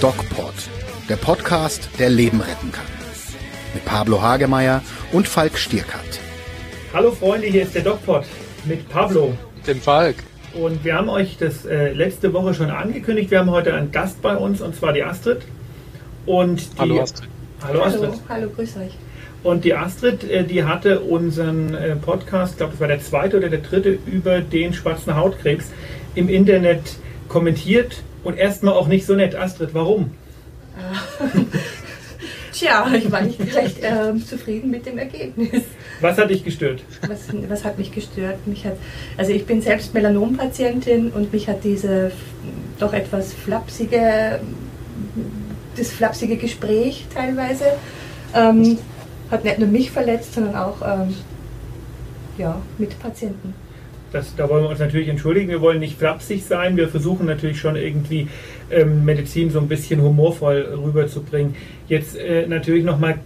DocPod, der Podcast, der Leben retten kann. Mit Pablo Hagemeyer und Falk Stierkat. Hallo Freunde, hier ist der DocPod mit Pablo. Dem Falk. Und wir haben euch das äh, letzte Woche schon angekündigt. Wir haben heute einen Gast bei uns und zwar die Astrid. Und die, Hallo Astrid. Hallo Astrid. Hallo, hallo, grüß euch. Und die Astrid, äh, die hatte unseren äh, Podcast, ich glaube, das war der zweite oder der dritte, über den schwarzen Hautkrebs im Internet kommentiert und erstmal auch nicht so nett. Astrid, warum? Tja, ich war nicht recht äh, zufrieden mit dem Ergebnis. Was hat dich gestört? Was, was hat mich gestört? Mich hat, also ich bin selbst Melanompatientin und mich hat diese doch etwas flapsige, das flapsige Gespräch teilweise, ähm, hat nicht nur mich verletzt, sondern auch ähm, ja, Mitpatienten. Das, da wollen wir uns natürlich entschuldigen. Wir wollen nicht flapsig sein. Wir versuchen natürlich schon irgendwie ähm, Medizin so ein bisschen humorvoll rüberzubringen. Jetzt äh, natürlich nochmal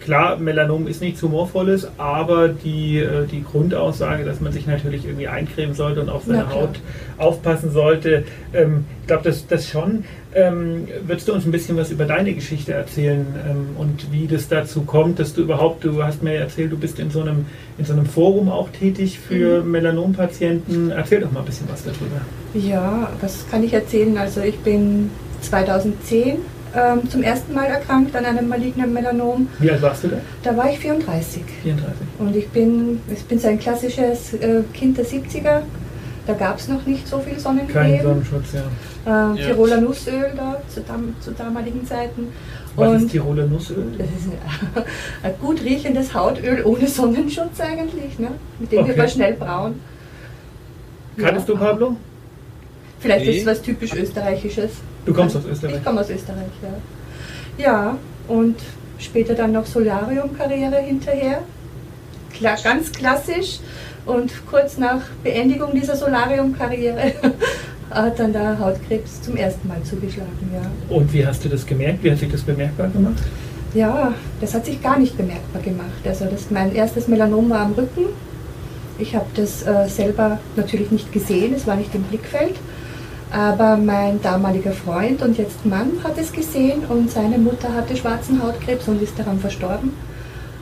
klar, Melanom ist nichts Humorvolles, aber die, äh, die Grundaussage, dass man sich natürlich irgendwie eincremen sollte und auf seine. Haut aufpassen sollte, ähm, ich glaube, das, das schon. Ähm, würdest du uns ein bisschen was über deine Geschichte erzählen ähm, und wie das dazu kommt, dass du überhaupt, du hast mir erzählt, du bist in so einem, in so einem Forum auch tätig für Melanompatienten. Erzähl doch mal ein bisschen was darüber. Ja, was kann ich erzählen? Also ich bin 2010 ähm, zum ersten Mal erkrankt an einem malignen Melanom. Wie alt warst du da? Da war ich 34. 34. Und ich bin, ich bin so ein klassisches äh, Kind der 70er. Da gab es noch nicht so viel Kein Sonnencreme. Sonnenschutz, ja. Äh, Ja. Tiroler Nussöl da zu, dam zu damaligen Zeiten. Was Und ist Tiroler Nussöl? das ist ein, ein gut riechendes Hautöl ohne Sonnenschutz eigentlich, ne? mit dem Okay. wird man schnell braun. Kanntest Ja. du Pablo? Vielleicht ist Nee. es was typisch Österreichisches. Du kommst aus Österreich. Ich komme aus Österreich, ja. Ja, und später dann noch Solarium-Karriere hinterher. Klar, ganz klassisch. Und kurz nach Beendigung dieser Solarium-Karriere hat dann der Hautkrebs zum ersten Mal zugeschlagen, ja. Und wie hast du das gemerkt? Wie hat sich das bemerkbar gemacht? Ja, das hat sich gar nicht bemerkbar gemacht. Also das, mein erstes Melanom war am Rücken. Ich habe das äh, selber natürlich nicht gesehen, es war nicht im Blickfeld. Aber mein damaliger Freund und jetzt Mann hat es gesehen und seine Mutter hatte schwarzen Hautkrebs und ist daran verstorben.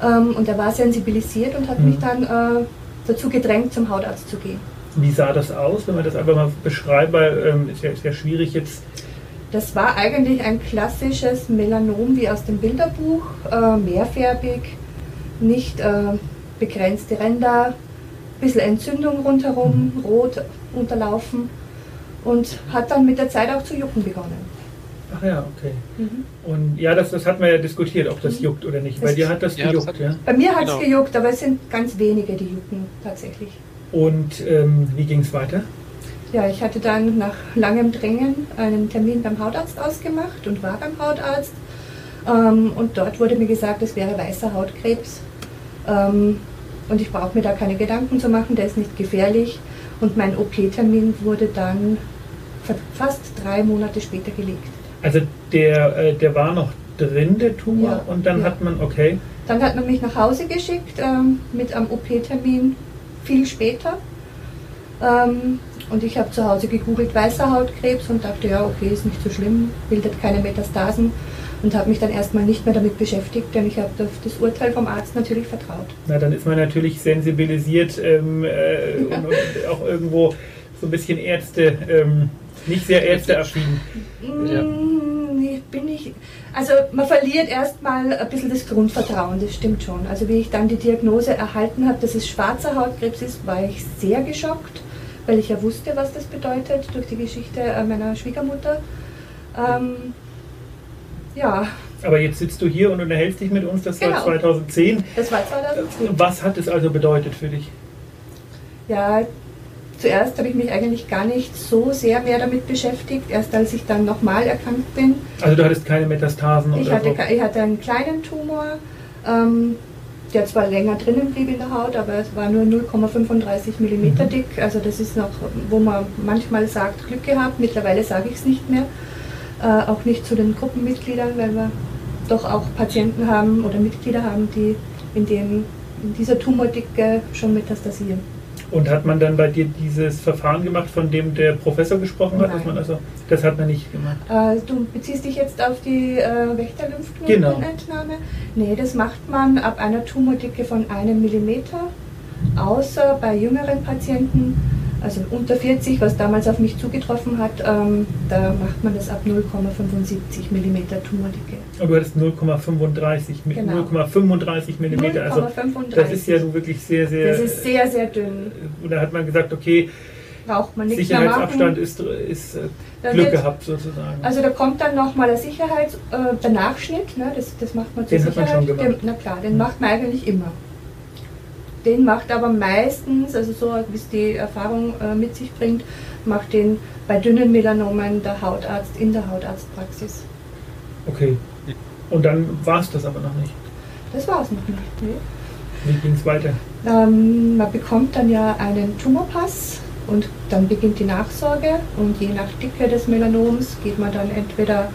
Ähm, und er war sensibilisiert und hat Mhm. mich dann äh, dazu gedrängt, zum Hautarzt zu gehen. Wie sah das aus, wenn man das einfach mal beschreibt? Weil ähm, ist, ja, ist ja schwierig jetzt. Das war eigentlich ein klassisches Melanom wie aus dem Bilderbuch, äh, mehrfärbig, nicht äh, begrenzte Ränder, bisschen Entzündung rundherum, rot unterlaufen und hat dann mit der Zeit auch zu jucken begonnen. Ach ja, okay. Und ja, das, das hat man ja diskutiert, ob das Mhm. juckt oder nicht. Das- Bei dir hat das Ja, das gejuckt, hat- ja. Bei mir hat es Genau. gejuckt, aber es sind ganz wenige, die jucken tatsächlich. Und ähm, wie ging es weiter? Ja, ich hatte dann nach langem Drängen einen Termin beim Hautarzt ausgemacht und war beim Hautarzt. Ähm, und dort wurde mir gesagt, es wäre weißer Hautkrebs. Ähm, und ich brauche mir da keine Gedanken zu machen, der ist nicht gefährlich. Und mein OP-Termin wurde dann fa- fast drei Monate später gelegt. Also der, äh, der war noch drin, der Tumor, Ja, und dann ja. hat man, okay, Dann hat man mich nach Hause geschickt ähm, mit einem OP-Termin viel später. Ähm, und ich habe zu Hause gegoogelt weißer Hautkrebs und dachte, ja, okay, ist nicht so schlimm, bildet keine Metastasen und habe mich dann erstmal nicht mehr damit beschäftigt, denn ich habe auf das Urteil vom Arzt natürlich vertraut. na dann ist man natürlich sensibilisiert ähm, äh, und, und auch irgendwo so ein bisschen Ärzte, ähm, nicht sehr ärzteaffin. Ja. Mm, nee, bin ich. Also man verliert erstmal ein bisschen das Grundvertrauen, das stimmt schon. Also wie ich dann die Diagnose erhalten habe, dass es schwarzer Hautkrebs ist, war ich sehr geschockt, weil ich ja wusste, was das bedeutet durch die Geschichte äh, meiner Schwiegermutter. Ähm, ja, Aber jetzt sitzt du hier und unterhältst dich mit uns, das war Genau. 2010. das war 2010. Was hat es also bedeutet für dich? Ja, zuerst habe ich mich eigentlich gar nicht so sehr mehr damit beschäftigt, erst als ich dann nochmal erkrankt bin. Also du hattest keine Metastasen Ich oder hatte, so? ich hatte einen kleinen Tumor, ähm, der zwar länger drinnen blieb in der Haut, aber es war nur 0,35 mm Mhm. dick. Also das ist noch, wo man manchmal sagt, Glück gehabt. Mittlerweile sage ich es nicht mehr. Äh, auch nicht zu den Gruppenmitgliedern, weil wir doch auch Patienten haben oder Mitglieder haben, die in, dem, in dieser Tumordicke schon metastasieren. Und hat man dann bei dir dieses Verfahren gemacht, von dem der Professor gesprochen hat? Man also, das hat man nicht gemacht. Äh, du beziehst dich jetzt auf die äh, Wächterlymphknotenentnahme? Genau. Nee, das macht man ab einer Tumordicke von einem Millimeter, außer bei jüngeren Patienten, also unter 40, was damals auf mich zugetroffen hat, ähm, da macht man das ab 0,75 mm Tumordicke. Und du hattest 0,35 mit Genau. 0,35 Millimeter. Also 0,35. das ist ja nun wirklich sehr, sehr. Das ist sehr, sehr dünn. Und da hat man gesagt, okay, Braucht man nichts Sicherheitsabstand ist, ist äh, Glück wird- gehabt sozusagen. Also da kommt dann nochmal der Sicherheits-, äh, der Nachschnitt, ne, das, das macht man zur Den hat man Sicherheit. schon gemacht. Den, na klar, den macht man eigentlich immer. Den macht aber meistens, also so wie es die Erfahrung äh, mit sich bringt, macht den bei dünnen Melanomen der Hautarzt in der Hautarztpraxis. okay. Und dann war es das aber noch nicht. Das war es noch nicht. Nee. Wie ging es weiter? Ähm, man bekommt dann ja einen Tumorpass und dann beginnt die Nachsorge und je nach Dicke des Melanoms geht man dann entweder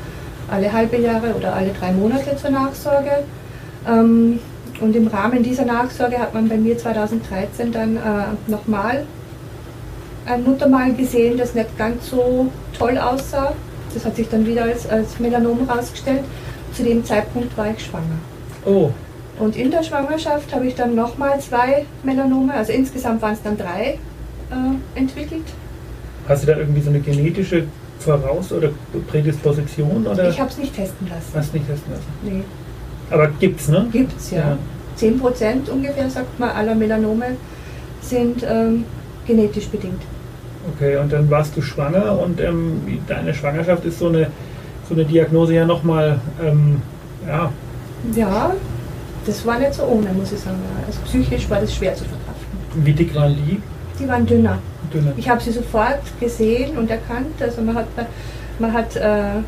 alle halbe Jahre oder alle drei Monate zur Nachsorge. Ähm, und im Rahmen dieser Nachsorge hat man bei mir 2013 dann äh, nochmal ein Muttermal gesehen, das nicht ganz so toll aussah. Das hat sich dann wieder als, als Melanom herausgestellt. Zu dem Zeitpunkt war ich schwanger. Oh, Und in der Schwangerschaft habe ich dann nochmal zwei Melanome, also insgesamt waren es dann drei, äh, entwickelt. hast du da irgendwie so eine genetische Voraus- oder Prädisposition? Oder Ich habe es nicht testen lassen. hast nicht testen lassen? Nee, Aber gibt's, ne? gibt's ja. 10 Prozent ungefähr, sagt man, aller Melanome sind ähm, genetisch bedingt. Okay, und dann warst du schwanger und ähm, deine Schwangerschaft ist so eine, so eine Diagnose ja nochmal, ähm, ja, Ja, das war nicht so ohne, muss ich sagen. Also psychisch war das schwer zu verkraften. wie dick waren die? Die waren dünner. Dünne. Ich habe sie sofort gesehen und erkannt. Also man hat, man hat äh,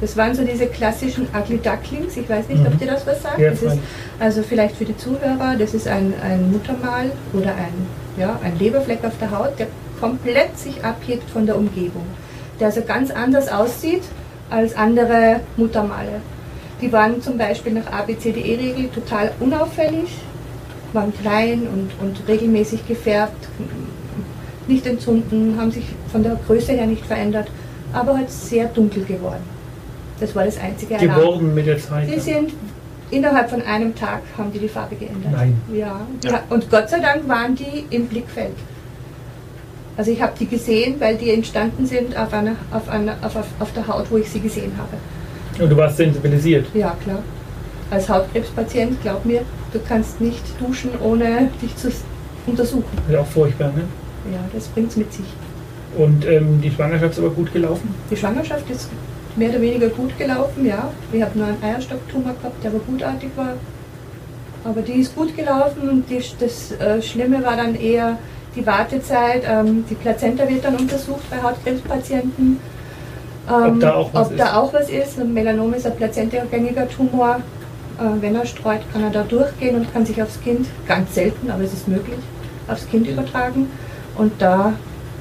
das waren so diese klassischen Ugly Ducklings. Ich weiß nicht, Mhm. ob dir das was sagt. Ja, ist, also vielleicht für die Zuhörer, das ist ein, ein Muttermal oder ein, ja, ein Leberfleck auf der Haut, der komplett sich abhebt von der Umgebung. Der also ganz anders aussieht als andere Muttermale. Die waren zum Beispiel nach ABCDE-Regel total unauffällig, waren klein und, und regelmäßig gefärbt, nicht entzünden, haben sich von der Größe her nicht verändert, aber halt sehr dunkel geworden. Das war das einzige Alarm. Geworden mit der Zeit. Die sind innerhalb von einem Tag haben die die Farbe geändert. Nein. Ja. Ja. ja. Und Gott sei Dank waren die im Blickfeld. Also ich habe die gesehen, weil die entstanden sind auf, einer, auf, einer, auf, auf, auf der Haut, wo ich sie gesehen habe. Und du warst sensibilisiert. Ja, klar. Als Hautkrebspatient, glaub mir, du kannst nicht duschen, ohne dich zu untersuchen. Das ist auch furchtbar, ne? Ja, das bringt's mit sich. Und ähm, die Schwangerschaft ist aber gut gelaufen. Die Schwangerschaft ist mehr oder weniger gut gelaufen, ja. Ich habe nur einen Eierstocktumor gehabt, der aber gutartig war. Aber die ist gut gelaufen und die, das äh, Schlimme war dann eher die Wartezeit. Ähm, die Plazenta wird dann untersucht bei Hautkrebspatienten. Ähm, Ob da auch was ob ist. da auch was ist. Ein Melanom ist ein plazentagängiger Tumor. Äh, wenn er streut, kann er da durchgehen und kann sich aufs Kind, ganz selten, aber es ist möglich, aufs Kind übertragen. Und da,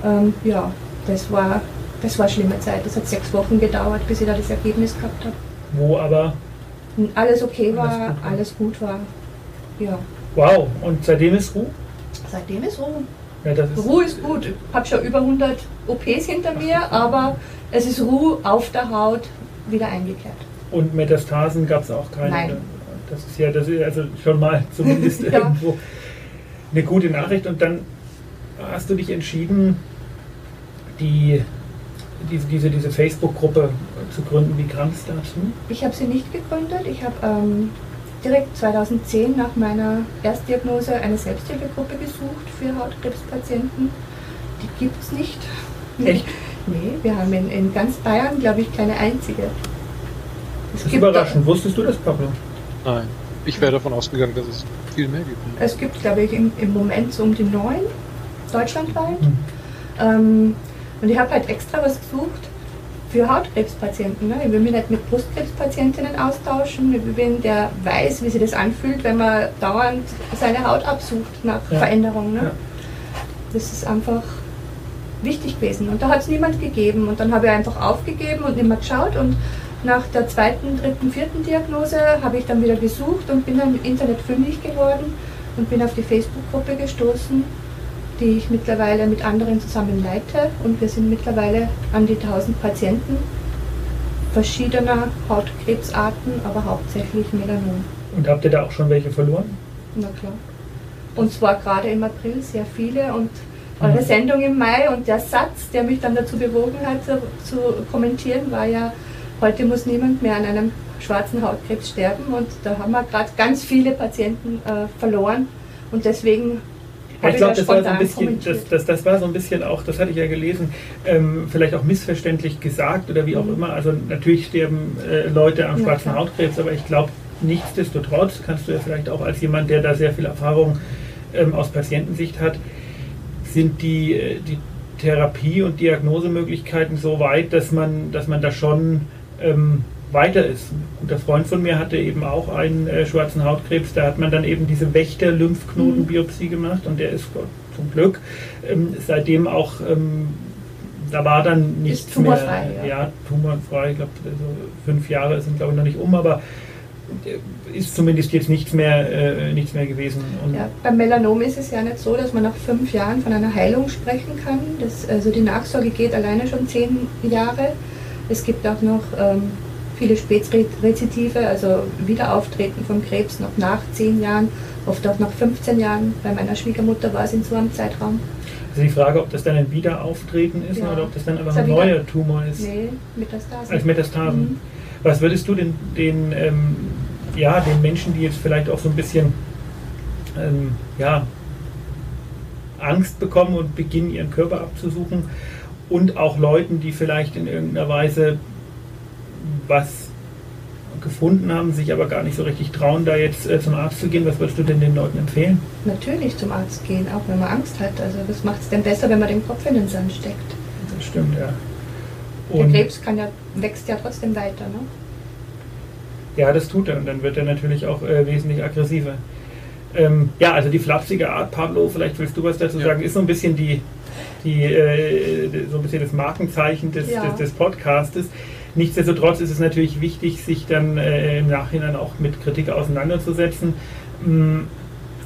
ähm, ja, das war, das war eine schlimme Zeit. Das hat sechs Wochen gedauert, bis ich da das Ergebnis gehabt habe. Wo aber, alles okay war, Alles gut war. alles gut war. Ja, wow, und seitdem ist Ruhe? seitdem ist Ruhe. Ja, das ist, Ruhe ist gut. Ich habe schon über 100 OPs hinter mir, aber es ist Ruhe auf der Haut wieder eingekehrt. und Metastasen gab es auch keine. Nein. Das ist ja, das ist also schon mal zumindest Ja. irgendwo eine gute Nachricht. Und dann hast du dich entschieden, die, diese, diese, diese Facebook-Gruppe zu gründen. Wie kam es dazu? Ich habe sie nicht gegründet. Ich habe ähm, direkt 2010 nach meiner Erstdiagnose eine Selbsthilfegruppe gesucht für Hautkrebspatienten. Die gibt es nicht. Echt? Nee, wir haben in, in ganz Bayern, glaube ich, keine einzige. Es Das ist überraschend. Wusstest du das, Pablo? Nein. Ich wäre davon ausgegangen, dass es viel mehr gibt. Es gibt, glaube ich, im, im Moment so um die neun, deutschlandweit. Hm. Ähm, und ich habe halt extra was gesucht für Hautkrebspatienten. Ne? Ich will mich nicht mit Brustkrebspatientinnen austauschen. Ich will wen, der weiß, wie sich das anfühlt, wenn man dauernd seine Haut absucht nach Ja. Veränderung. Ne? Ja. Das ist einfach wichtig gewesen. Und da hat es niemand gegeben. Und dann habe ich einfach aufgegeben und nicht mehr geschaut. Und nach der zweiten, dritten, vierten Diagnose habe ich dann wieder gesucht und bin dann im Internet fündig geworden und bin auf die Facebook-Gruppe gestoßen die ich mittlerweile mit anderen zusammen leite. Und wir sind mittlerweile an die 1000 Patienten verschiedener Hautkrebsarten, aber hauptsächlich Melanom. Und habt ihr da auch schon welche verloren? Na klar. Und zwar gerade im April sehr viele und eure Sendung im Mai und der Satz, der mich dann dazu bewogen hat zu, zu kommentieren, war ja, heute muss niemand mehr an einem schwarzen Hautkrebs sterben und da haben wir gerade ganz viele Patienten äh, verloren und deswegen ich glaube, das war so ein bisschen, das, das, das war so ein bisschen auch, das hatte ich ja gelesen, ähm, vielleicht auch missverständlich gesagt oder wie auch mhm. immer. Also natürlich sterben äh, Leute am schwarzen ja, Hautkrebs, aber ich glaube, nichtsdestotrotz kannst du ja vielleicht auch als jemand, der da sehr viel Erfahrung ähm, aus Patientensicht hat, sind die, äh, die Therapie- und Diagnosemöglichkeiten so weit, dass man, dass man da schon ähm, weiter ist. Ein guter Freund von mir hatte eben auch einen äh, schwarzen Hautkrebs. Da hat man dann eben diese Wächter-Lymphknotenbiopsie mhm. gemacht und der ist zum Glück ähm, seitdem auch, ähm, da war dann nichts tumorfrei, mehr. Ja. ja, tumorfrei. Ich glaube, also fünf Jahre sind glaube ich noch nicht um, aber äh, ist zumindest jetzt nichts mehr, äh, nichts mehr gewesen. Und ja, beim Melanom ist es ja nicht so, dass man nach fünf Jahren von einer Heilung sprechen kann. Das, also die Nachsorge geht alleine schon zehn Jahre. Es gibt auch noch ähm, viele Spätrezidive, also Wiederauftreten vom Krebs noch nach zehn Jahren, oft auch nach 15 Jahren. Bei meiner Schwiegermutter war es in so einem Zeitraum. Also die Frage, ob das dann ein Wiederauftreten ist ja. oder ob das dann einfach ein neuer Tumor ist. Nee, Metastasen. Als Metastasen. Mhm. Was würdest du den, den, ähm, ja, den Menschen, die jetzt vielleicht auch so ein bisschen ähm, ja, Angst bekommen und beginnen, ihren Körper abzusuchen und auch Leuten, die vielleicht in irgendeiner Weise was gefunden haben, sich aber gar nicht so richtig trauen, da jetzt äh, zum Arzt zu gehen. Was würdest du denn den Leuten empfehlen? Natürlich zum Arzt gehen, auch wenn man Angst hat. Also was macht es denn besser, wenn man den Kopf in den Sand steckt? Das stimmt, ja. Und Der Krebs kann ja, wächst ja trotzdem weiter, ne? Ja, das tut er und dann wird er natürlich auch äh, wesentlich aggressiver. Ähm, ja, also die flapsige Art, Pablo, vielleicht willst du was dazu ja. sagen, ist so ein bisschen die, die äh, so ein bisschen das Markenzeichen des, ja. des, des Podcastes. Nichtsdestotrotz ist es natürlich wichtig, sich dann äh, im Nachhinein auch mit Kritik auseinanderzusetzen. Mm.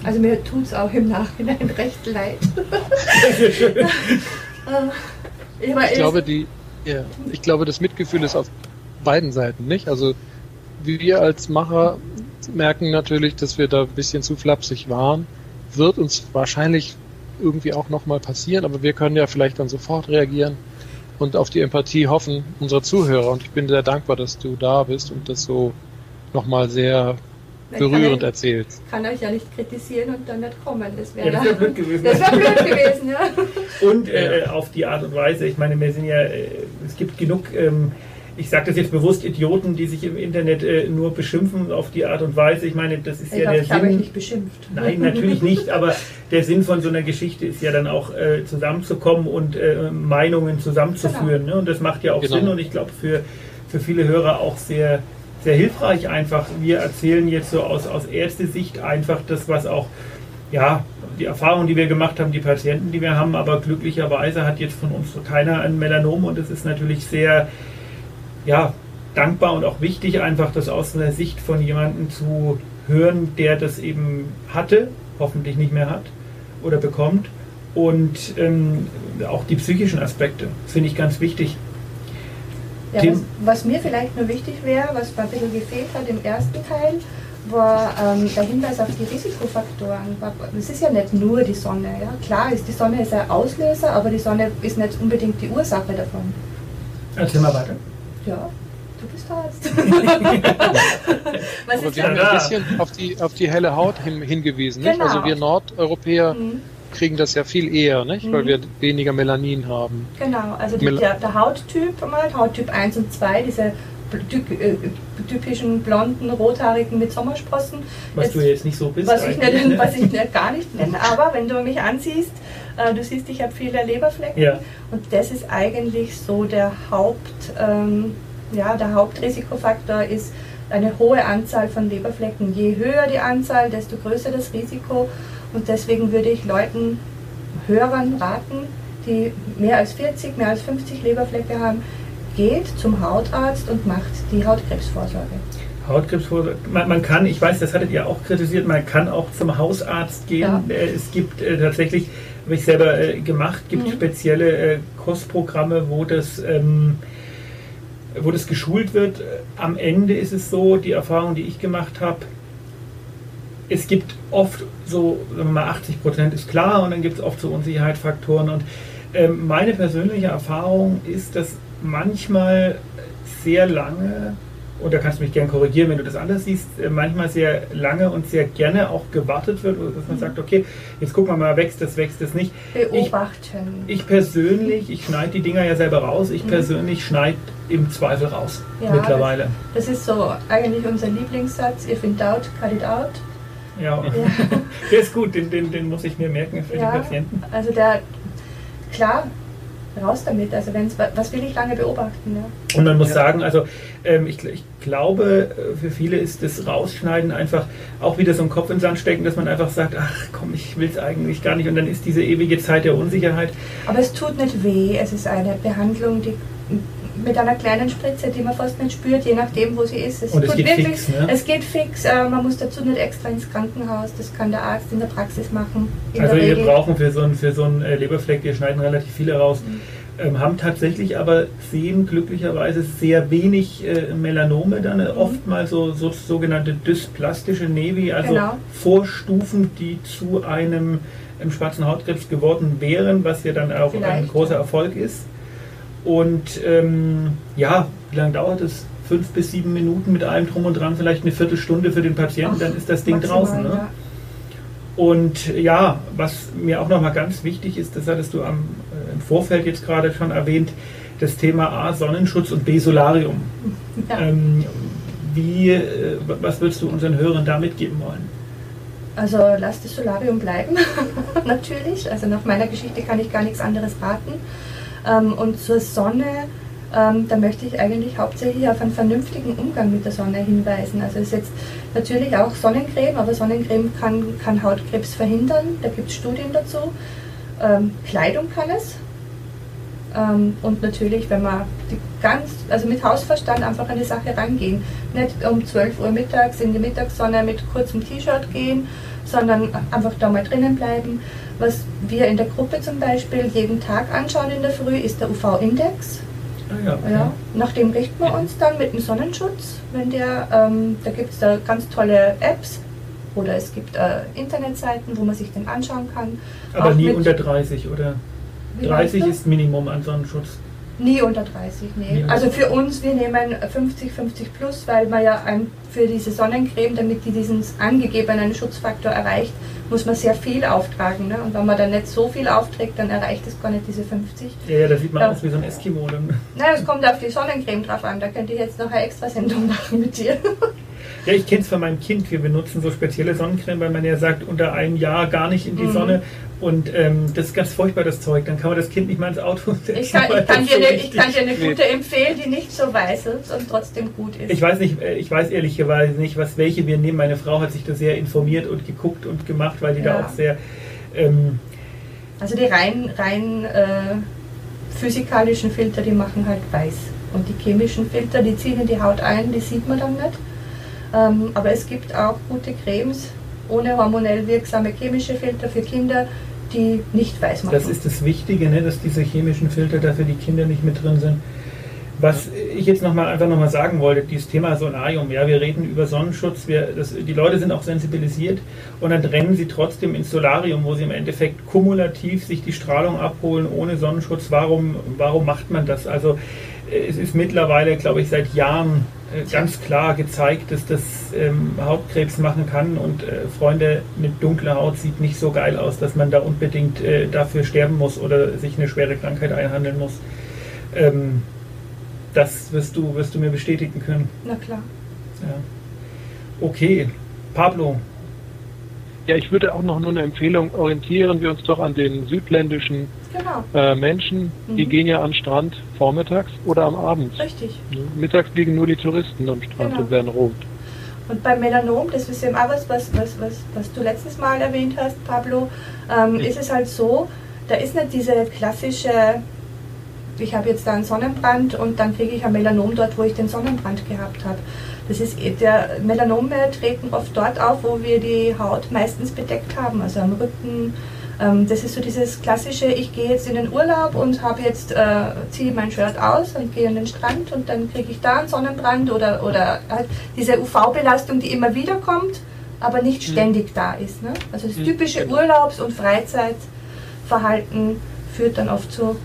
Also mir tut es auch im Nachhinein recht leid. Ich, glaube, die, ja, ich glaube, das Mitgefühl ist auf beiden Seiten, nicht? Also wir als Macher merken natürlich, dass wir da ein bisschen zu flapsig waren. Wird uns wahrscheinlich irgendwie auch nochmal passieren, aber wir können ja vielleicht dann sofort reagieren und auf die Empathie hoffen unserer Zuhörer. Und ich bin sehr dankbar, dass du da bist und das so nochmal sehr berührend kann, erzählst. kann euch ja nicht kritisieren und dann nicht kommen. Das wäre ja, wär blöd gewesen. Das wäre blöd gewesen, ja. Und äh, auf die Art und Weise, ich meine, wir sind ja, äh, es gibt genug ähm, ich sage das jetzt bewusst, Idioten, die sich im Internet äh, nur beschimpfen auf die Art und Weise. Ich meine, das ist ich ja glaub, der ich Sinn. habe euch nicht beschimpft. Nein, natürlich nicht, aber der Sinn von so einer Geschichte ist ja dann auch äh, zusammenzukommen und äh, Meinungen zusammenzuführen. Genau. Ne? Und das macht ja auch genau. Sinn und ich glaube für, für viele Hörer auch sehr, sehr hilfreich einfach. Wir erzählen jetzt so aus, aus Ärzte-Sicht einfach das, was auch ja, die Erfahrungen, die wir gemacht haben, die Patienten, die wir haben, aber glücklicherweise hat jetzt von uns keiner ein Melanom und es ist natürlich sehr ja, dankbar und auch wichtig, einfach das aus der Sicht von jemandem zu hören, der das eben hatte, hoffentlich nicht mehr hat oder bekommt. Und ähm, auch die psychischen Aspekte finde ich ganz wichtig. Ja, was, was, mir vielleicht nur wichtig wäre, was ein bisschen gefehlt hat im ersten Teil, war ähm, der Hinweis auf die Risikofaktoren. Es ist ja nicht nur die Sonne. Ja? Klar ist die Sonne ist ein Auslöser, aber die Sonne ist nicht unbedingt die Ursache davon. Erzähl mal weiter. Ja, du bist Arzt. Aber wir haben ein bisschen auf die, auf die helle Haut hin, hingewiesen. Genau. Nicht? Also wir Nordeuropäer mhm. kriegen das ja viel eher, nicht? Mhm. weil wir weniger Melanin haben. Genau, also die, der, der, Hauttyp, mal, Hauttyp 1 und 2, diese äh, typischen blonden, rothaarigen mit Sommersprossen. Was jetzt, du jetzt nicht so bist. Was ich, nicht, ne? was ich nicht, gar nicht nenne. Aber wenn du mich ansiehst, äh, du siehst, ich habe viele Leberflecken. Ja. Und das ist eigentlich so der Haupt, ähm, ja, der Hauptrisikofaktor ist eine hohe Anzahl von Leberflecken. Je höher die Anzahl, desto größer das Risiko. Und deswegen würde ich Leuten, Hörern raten, die mehr als 40, mehr als 50 Leberflecke haben, geht zum Hautarzt und macht die Hautkrebsvorsorge. Hautkrebsvorsorge. Man, man, kann, ich weiß, das hattet ihr auch kritisiert, man kann auch zum Hausarzt gehen. Ja. Äh, es gibt äh, tatsächlich habe ich selber äh, gemacht. Gibt mhm. spezielle äh, Kostprogramme, wo das ähm, wo das geschult wird. Am Ende ist es so, die Erfahrung, die ich gemacht habe, es gibt oft so, sagen wir mal, 80 Prozent ist klar und dann gibt es oft so Unsicherheitsfaktoren. Und ähm, meine persönliche Erfahrung ist, dass manchmal sehr lange, und da kannst du mich gerne korrigieren, wenn du das anders siehst, äh, manchmal sehr lange und sehr gerne auch gewartet wird, dass man mhm. sagt, okay, jetzt gucken wir mal, wächst das, wächst das nicht. Beobachten. Ich, ich persönlich, ich schneide die Dinger ja selber raus, ich mhm. persönlich schneide im Zweifel raus ja, mittlerweile. Das, das, ist so eigentlich unser Lieblingssatz, if in doubt, cut it out. Ja, ja. der ist gut, den, den, den muss ich mir merken für ja, die Patienten. Also der, klar, raus damit. Also wenn's, was will ich lange beobachten? Ja? Und man muss ja. sagen, also ähm, ich, ich, glaube, äh, für viele ist das Rausschneiden einfach auch wieder so ein Kopf in den Sand stecken, dass man einfach sagt, ach komm, ich will es eigentlich gar nicht. Und dann ist diese ewige Zeit der Unsicherheit. Aber es tut nicht weh. Es ist eine Behandlung, die mit einer kleinen Spritze, die man fast nicht spürt, je nachdem, wo sie ist. Es, Und es geht wirklich, fix, ne? es geht fix. Äh, man muss dazu nicht extra ins Krankenhaus. Das kann der Arzt in der Praxis machen. Also wir brauchen für so einen, für so einen äh, Leberfleck, wir schneiden relativ viele raus. Mhm. Ähm, haben tatsächlich aber sehen glücklicherweise sehr wenig äh, Melanome, dann mhm. oft mal so, so sogenannte dysplastische Nevi, also genau. Vorstufen, die zu einem, einem schwarzen Hautkrebs geworden wären, was ja dann auch Vielleicht, ein großer Erfolg ist. Und ähm, ja, wie lange dauert es? Fünf bis sieben Minuten mit allem drum und dran, vielleicht eine Viertelstunde für den Patienten, Ach, dann ist das Ding maximal, draußen. Ne? Ja. Und ja, was mir auch nochmal ganz wichtig ist, das hattest du am, äh, im Vorfeld jetzt gerade schon erwähnt, das Thema A, Sonnenschutz und B, Solarium. Ja. Ähm, wie, äh, was würdest du unseren Hörern da mitgeben wollen? Also lass das Solarium bleiben, natürlich. Also nach meiner Geschichte kann ich gar nichts anderes raten. Ähm, und zur Sonne, ähm, da möchte ich eigentlich hauptsächlich auf einen vernünftigen Umgang mit der Sonne hinweisen. Also es ist jetzt natürlich auch Sonnencreme, aber Sonnencreme kann, kann Hautkrebs verhindern. Da gibt es Studien dazu. Ähm, Kleidung kann es. Ähm, und natürlich, wenn man ganz, also mit Hausverstand einfach an die Sache rangehen. Nicht um 12 Uhr mittags in die Mittagssonne mit kurzem T-Shirt gehen, sondern einfach da mal drinnen bleiben. Was wir in der Gruppe zum Beispiel jeden Tag anschauen in der Früh, ist der UV-Index. Ah ja, okay. ja, nach dem richten wir uns dann mit dem Sonnenschutz. Wenn der, ähm, da gibt es da ganz tolle Apps oder es gibt äh, Internetseiten, wo man sich den anschauen kann. Aber Auch nie unter 30 oder? 30 ist Minimum an Sonnenschutz. Nie unter 30, nee. Nie also für uns, wir nehmen 50, 50 plus, weil man ja für diese Sonnencreme, damit die diesen angegebenen Schutzfaktor erreicht, muss man sehr viel auftragen. Ne? Und wenn man dann nicht so viel aufträgt, dann erreicht es gar nicht diese 50. Ja, ja da sieht man ja. aus wie so ein Eskimo. Dann. Naja, es kommt auf die Sonnencreme drauf an. Da könnte ich jetzt noch eine extra Sendung machen mit dir. Ja, ich kenne es von meinem Kind. Wir benutzen so spezielle Sonnencreme, weil man ja sagt, unter einem Jahr gar nicht in die mhm. Sonne. Und ähm, das ist ganz furchtbar, das Zeug. Dann kann man das Kind nicht mal ins Auto setzen. Ich kann, ich kann, dir, eine, ich kann dir eine gute empfehlen, die nicht so weiß ist und trotzdem gut ist. Ich weiß nicht, äh, ich weiß ehrlicherweise nicht, was welche wir nehmen. Meine Frau hat sich da sehr informiert und geguckt und gemacht, weil die ja. da auch sehr. Ähm, also die rein, rein äh, physikalischen Filter, die machen halt weiß. Und die chemischen Filter, die ziehen in die Haut ein, die sieht man dann nicht. Ähm, aber es gibt auch gute Cremes ohne hormonell wirksame chemische Filter für Kinder, die nicht weiß machen. Das ist das Wichtige, ne, dass diese chemischen Filter da für die Kinder nicht mit drin sind. Was ich jetzt noch mal einfach nochmal sagen wollte, dieses Thema Solarium, ja, wir reden über Sonnenschutz, wir, das, die Leute sind auch sensibilisiert und dann rennen sie trotzdem ins Solarium, wo sie im Endeffekt kumulativ sich die Strahlung abholen ohne Sonnenschutz. Warum, warum macht man das? Also es ist mittlerweile, glaube ich, seit Jahren äh, ganz klar gezeigt, dass das ähm, Hautkrebs machen kann und äh, Freunde mit dunkler Haut sieht nicht so geil aus, dass man da unbedingt äh, dafür sterben muss oder sich eine schwere Krankheit einhandeln muss. Ähm, das wirst du, wirst du mir bestätigen können. Na klar. Ja. Okay, Pablo. Ja, ich würde auch noch nur eine Empfehlung, orientieren wir uns doch an den südländischen genau. äh, Menschen, mhm. die gehen ja an den Strand vormittags oder am Abend. Richtig. Mittags liegen nur die Touristen am Strand genau. und werden rot. Und beim Melanom, das ist eben auch was, was, was, was, was du letztes Mal erwähnt hast, Pablo, ähm, ist es halt so, da ist nicht diese klassische, ich habe jetzt da einen Sonnenbrand und dann kriege ich ein Melanom dort, wo ich den Sonnenbrand gehabt habe. Das ist, der Melanome treten oft dort auf, wo wir die Haut meistens bedeckt haben, also am Rücken, Ähm, das ist so dieses klassische, ich gehe jetzt in den Urlaub und habe jetzt, äh, ziehe mein Shirt aus und gehe an den Strand und dann kriege ich da einen Sonnenbrand oder, oder halt diese UV-Belastung, die immer wieder kommt, aber nicht mhm. ständig da ist. Ne? Also das mhm. typische Urlaubs- und Freizeitverhalten führt dann oft zu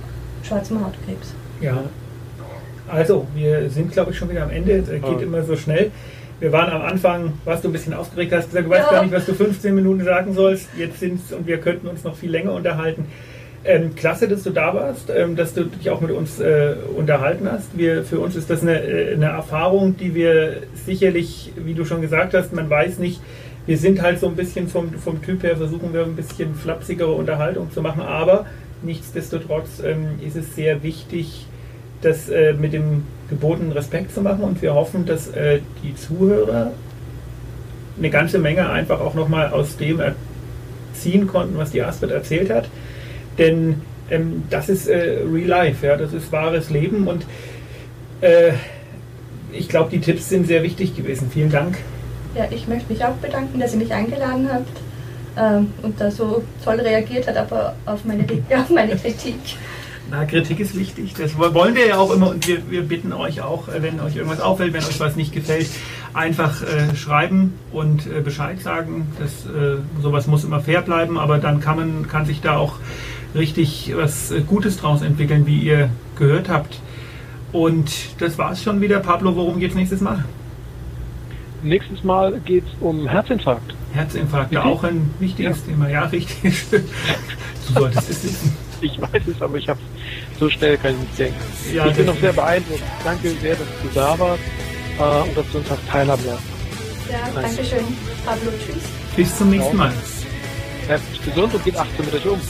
schwarzem Hautkrebs. Ja, also wir sind glaube ich schon wieder am Ende, es geht oh. immer so schnell. Wir waren am Anfang, warst du ein bisschen aufgeregt, hast gesagt, du weißt ja. gar nicht, was du 15 Minuten sagen sollst. Jetzt sind es und wir könnten uns noch viel länger unterhalten. Ähm, klasse, dass du da warst, ähm, dass du dich auch mit uns äh, unterhalten hast. Wir, für uns ist das eine, äh, eine Erfahrung, die wir sicherlich, wie du schon gesagt hast, man weiß nicht, wir sind halt so ein bisschen vom, vom Typ her, versuchen wir ein bisschen flapsigere Unterhaltung zu machen, aber nichtsdestotrotz ähm, ist es sehr wichtig, das äh, mit dem gebotenen Respekt zu machen und wir hoffen, dass äh, die Zuhörer eine ganze Menge einfach auch nochmal aus dem ziehen konnten, was die Astrid erzählt hat. Denn ähm, das ist äh, Real Life, ja, das ist wahres Leben und äh, ich glaube, die Tipps sind sehr wichtig gewesen. Vielen Dank. Ja, ich möchte mich auch bedanken, dass ihr mich eingeladen habt ähm, und da so toll reagiert hat, aber auf meine, auf meine Kritik. Na, Kritik ist wichtig. Das wollen wir ja auch immer und wir, wir bitten euch auch, äh, wenn euch irgendwas auffällt, wenn euch was nicht gefällt, einfach äh, schreiben und äh, Bescheid sagen. Das, äh, sowas muss immer fair bleiben, aber dann kann man kann sich da auch richtig was äh, Gutes draus entwickeln, wie ihr gehört habt. Und das war es schon wieder. Pablo, worum geht es nächstes Mal? Nächstes Mal geht es um Herzinfarkt. Herzinfarkt, ja auch ein wichtiges ja. Thema. Ja, richtig. du solltest es wissen. Ich weiß es, aber ich habe so schnell kann ich nicht denken. Ja, ich bin noch sehr beeindruckt. Danke sehr, dass du da warst äh, und dass du uns hast teilhaben lassen. Ja, danke schön. Pablo, tschüss. Bis zum nächsten Mal. Bleibt gesund und geht achtsam mit euch um.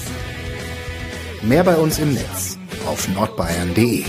Mehr bei uns im Netz auf nordbayern.de